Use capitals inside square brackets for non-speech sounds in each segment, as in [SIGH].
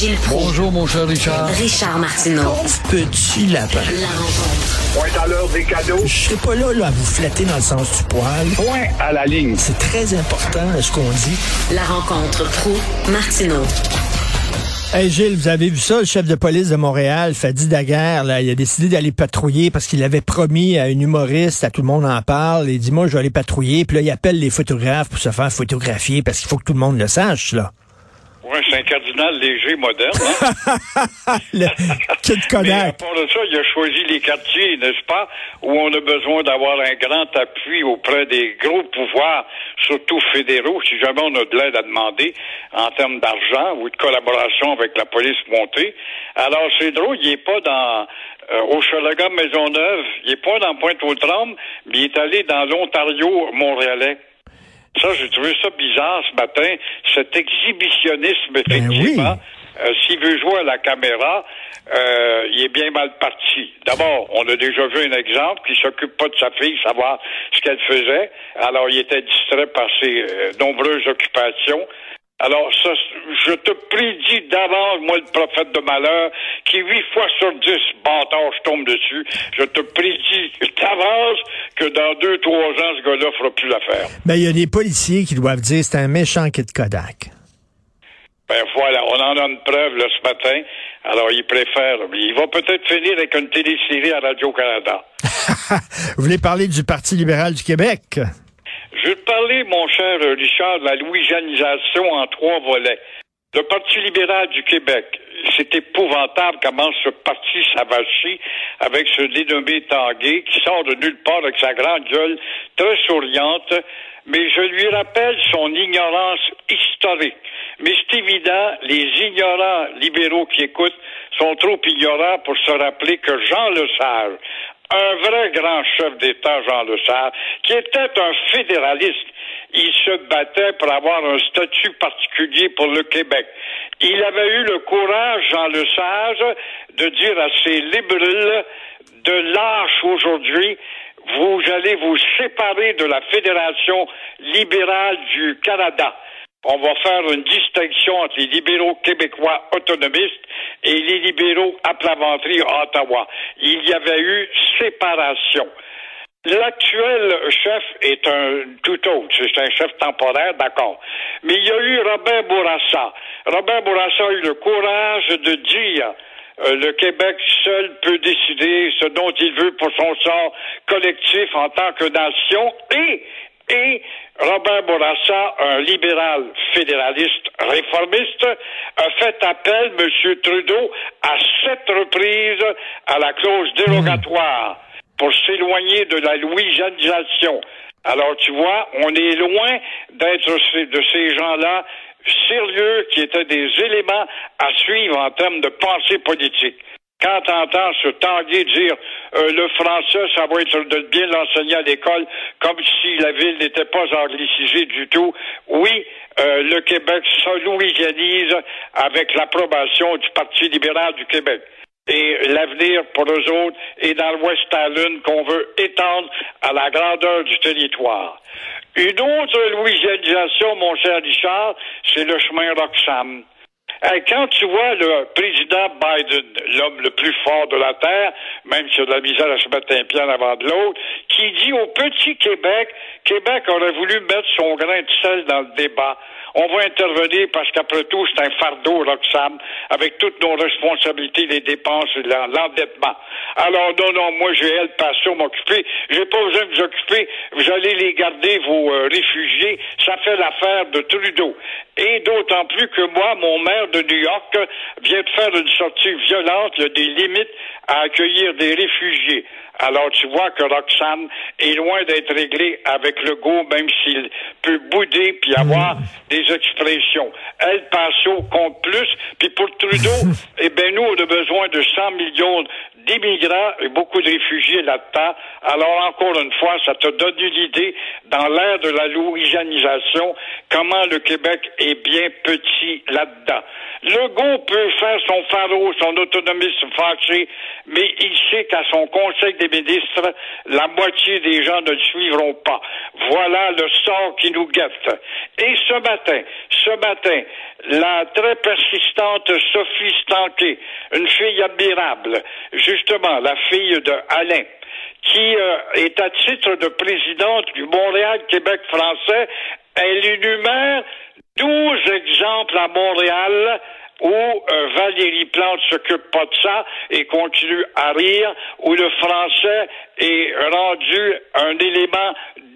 Gilles Proulx. Bonjour, mon cher Richard. Richard Martineau. Petit lapin. La rencontre. Point à l'heure des cadeaux. Je serai pas là, là à vous flatter dans le sens du poil. Point à la ligne. C'est très important, ce qu'on dit. La rencontre pro martineau Hey Gilles, vous avez vu ça, le chef de police de Montréal, Fadi Daguerre, là, il a décidé d'aller patrouiller parce qu'il avait promis à une humoriste, à tout le monde en parle, il dit moi je vais aller patrouiller, puis là il appelle les photographes pour se faire photographier parce qu'il faut que tout le monde le sache là. C'est un cardinal léger moderne. Hein? [LAUGHS] le Kid [LAUGHS] Mais à part de ça, il a choisi les quartiers, n'est-ce pas, où on a besoin d'avoir un grand appui auprès des gros pouvoirs, surtout fédéraux, si jamais on a de l'aide à demander en termes d'argent ou de collaboration avec la police montée. Alors, c'est drôle, il n'est pas dans euh, au Chalaga Maisonneuve, il n'est pas dans Pointe-aux-Trembles, mais il est allé dans l'Ontario montréalais. Ça, j'ai trouvé ça bizarre ce matin, cet exhibitionnisme, Ben effectivement. oui. Euh, S'il veut jouer à la caméra, euh, il est bien mal parti. D'abord, on a déjà vu un exemple qui s'occupe pas de sa fille, savoir ce qu'elle faisait. Alors, il était distrait par ses euh, nombreuses occupations. Alors, ça, je te prédis d'avance, moi, le prophète de malheur, qui huit fois sur dix, bâtard, je tombe dessus. Je te prédis d'avance que dans deux, trois ans, ce gars-là fera plus l'affaire. Ben il y a des policiers qui doivent dire c'est un méchant Kid Kodak. Ben voilà, on en a une preuve là, ce matin. Alors, il préfère. Il va peut-être finir avec une télésérie à Radio-Canada. [LAUGHS] Vous voulez parler du Parti libéral du Québec? Je te parler, mon cher Richard, de la louisianisation en trois volets. Le Parti libéral du Québec, c'est épouvantable comment ce parti s'avachit avec ce dénommé Tanguay qui sort de nulle part avec sa grande gueule très souriante, mais je lui rappelle son ignorance historique. Mais c'est évident, les ignorants libéraux qui écoutent sont trop ignorants pour se rappeler que Jean Lesage, un vrai grand chef d'État, Jean Lesage, qui était un fédéraliste. Il se battait pour avoir un statut particulier pour le Québec. Il avait eu le courage, Jean Lesage, de dire à ses libéraux de lâche aujourd'hui, vous allez vous séparer de la Fédération libérale du Canada. On va faire une distinction entre les libéraux québécois autonomistes et les libéraux à Plaventerie à Ottawa. Il y avait eu séparation. L'actuel chef est un tout autre. C'est un chef temporaire, d'accord. Mais il y a eu Robert Bourassa. Robert Bourassa a eu le courage de dire euh, le Québec seul peut décider ce dont il veut pour son sort collectif en tant que nation et et Robert Bourassa, un libéral fédéraliste réformiste, a fait appel, M. Trudeau, à sept reprises à la clause dérogatoire pour s'éloigner de la louisianisation. Alors, tu vois, on est loin d'être de ces gens-là sérieux qui étaient des éléments à suivre en termes de pensée politique. Quand t'entends ce Tanguay dire euh, le français, ça va être de bien l'enseigner à l'école, comme si la ville n'était pas anglicisée du tout, oui, euh, le Québec se louisianise avec l'approbation du Parti libéral du Québec. Et l'avenir pour eux autres est dans le West Island qu'on veut étendre à la grandeur du territoire. Une autre louisianisation, mon cher Richard, c'est le chemin Roxham. Quand tu vois le président Biden, l'homme le plus fort de la Terre, même s'il a de la misère à se mettre un pied en avant de l'autre, qui dit au petit Québec, Québec aurait voulu mettre son grain de sel dans le débat. On va intervenir parce qu'après tout, c'est un fardeau, Roxane, avec toutes nos responsabilités, les dépenses et l'endettement. Alors, non, non, moi, j'ai El Paso m'occuper. J'ai pas besoin de vous occuper. Vous allez les garder, vos euh, réfugiés. Ça fait l'affaire de Trudeau. Et d'autant plus que moi, mon maire de New York vient de faire une sortie violente. Des limites à accueillir des réfugiés. Alors tu vois que Roxane est loin d'être réglé avec le go, même s'il peut bouder puis avoir des expressions. Elle passe au compte plus, puis pour Trudeau, [LAUGHS] eh bien nous, on a besoin de 100 millions d'immigrants et beaucoup de réfugiés là-dedans. Alors encore une fois, ça te donne une idée dans l'ère de la louisianisation, comment le Québec est bien petit là-dedans. Legault peut faire son pharaon, son autonomie se fâcher, mais il sait qu'à son conseil des ministres, la moitié des gens ne suivront pas. Voilà le sort qui nous guette. Et ce matin, ce matin, la très persistante Sophie Stanquet, une fille admirable, justement, la fille de Alain, qui euh, est à titre de présidente du Montréal-Québec français, elle énumère 12 exemples à Montréal où euh, Valérie Plante s'occupe pas de ça et continue à rire, où le français est rendu un élément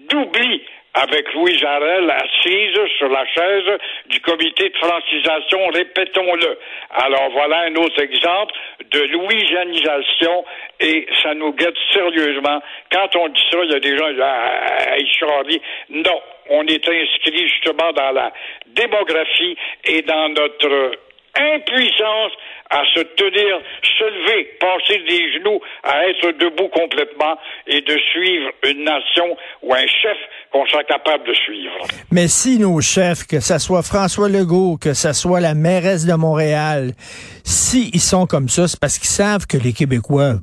d'oubli avec Louis Jarel assise sur la chaise du comité de francisation, répétons-le. Alors voilà un autre exemple de louisianisation et ça nous guette sérieusement. Quand on dit ça, il y a des gens disent ah, Non, on est inscrit justement dans la démographie et dans notre impuissance à se tenir, se lever, passer des genoux, à être debout complètement et de suivre une nation ou un chef qu'on soit capable de suivre. Mais si nos chefs, que ce soit François Legault, que ce soit la mairesse de Montréal, si ils sont comme ça, c'est parce qu'ils savent que les Québécois...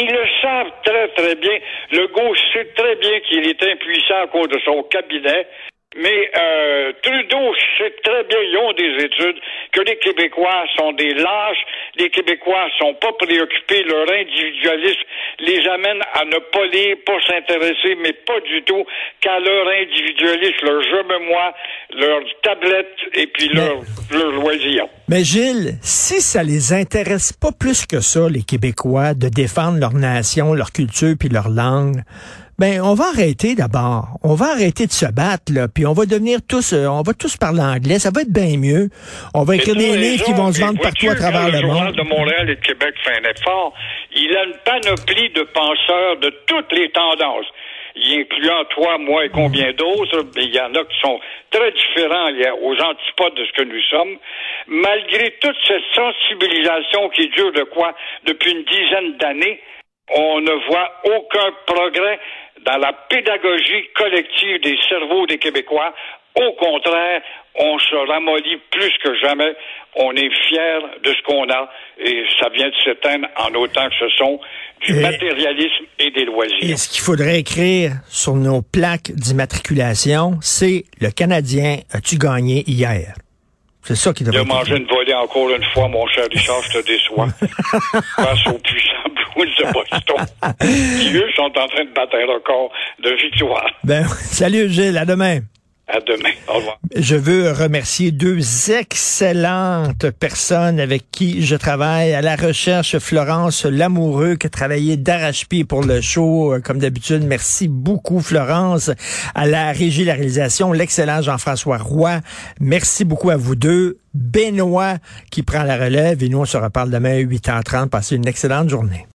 Ils le savent très, très bien. Legault sait très bien qu'il est impuissant à cause de son cabinet mais euh, Trudeau sait très bien, ils ont des études, que les Québécois sont des lâches, les Québécois sont pas préoccupés, leur individualisme les amène à ne pas lire, pas s'intéresser, mais pas du tout qu'à leur individualisme, leur je me moi, leur tablette et puis leur, leur loisir. Mais Gilles, si ça les intéresse pas plus que ça, les Québécois, de défendre leur nation, leur culture puis leur langue, ben, on va arrêter d'abord. On va arrêter de se battre, là, puis on va devenir tous, euh, on va tous parler anglais. Ça va être bien mieux. On va écrire des livres qui vont se vendre partout à travers le, le monde. de Montréal et de Québec fait un effort. Il a une panoplie de penseurs de toutes les tendances y incluant toi, moi et combien d'autres, il y en a qui sont très différents aux antipodes de ce que nous sommes. Malgré toute cette sensibilisation qui dure de quoi? Depuis une dizaine d'années, on ne voit aucun progrès dans la pédagogie collective des cerveaux des Québécois. Au contraire, on se ramollit plus que jamais. On est fier de ce qu'on a et ça vient de s'éteindre en autant que ce sont du Et- matérialisme et des loisirs. Et ce qu'il faudrait écrire sur nos plaques d'immatriculation, c'est le Canadien as-tu gagné hier? C'est ça qui Il devrait a être mangé une volée encore une fois, mon cher Richard, je te déçois. [LAUGHS] Face aux puissants Blues de Boston, [LAUGHS] qui eux sont en train de battre un record de victoire. Ben, [LAUGHS] salut Gilles, à demain. À demain. Au revoir. Je veux remercier deux excellentes personnes avec qui je travaille à la recherche. Florence Lamoureux qui a travaillé d'arrache-pied pour le show, euh, comme d'habitude. Merci beaucoup, Florence. À la régie, la réalisation, l'excellent Jean-François Roy. Merci beaucoup à vous deux. Benoît qui prend la relève et nous, on se reparle demain à 8h30. Passez une excellente journée.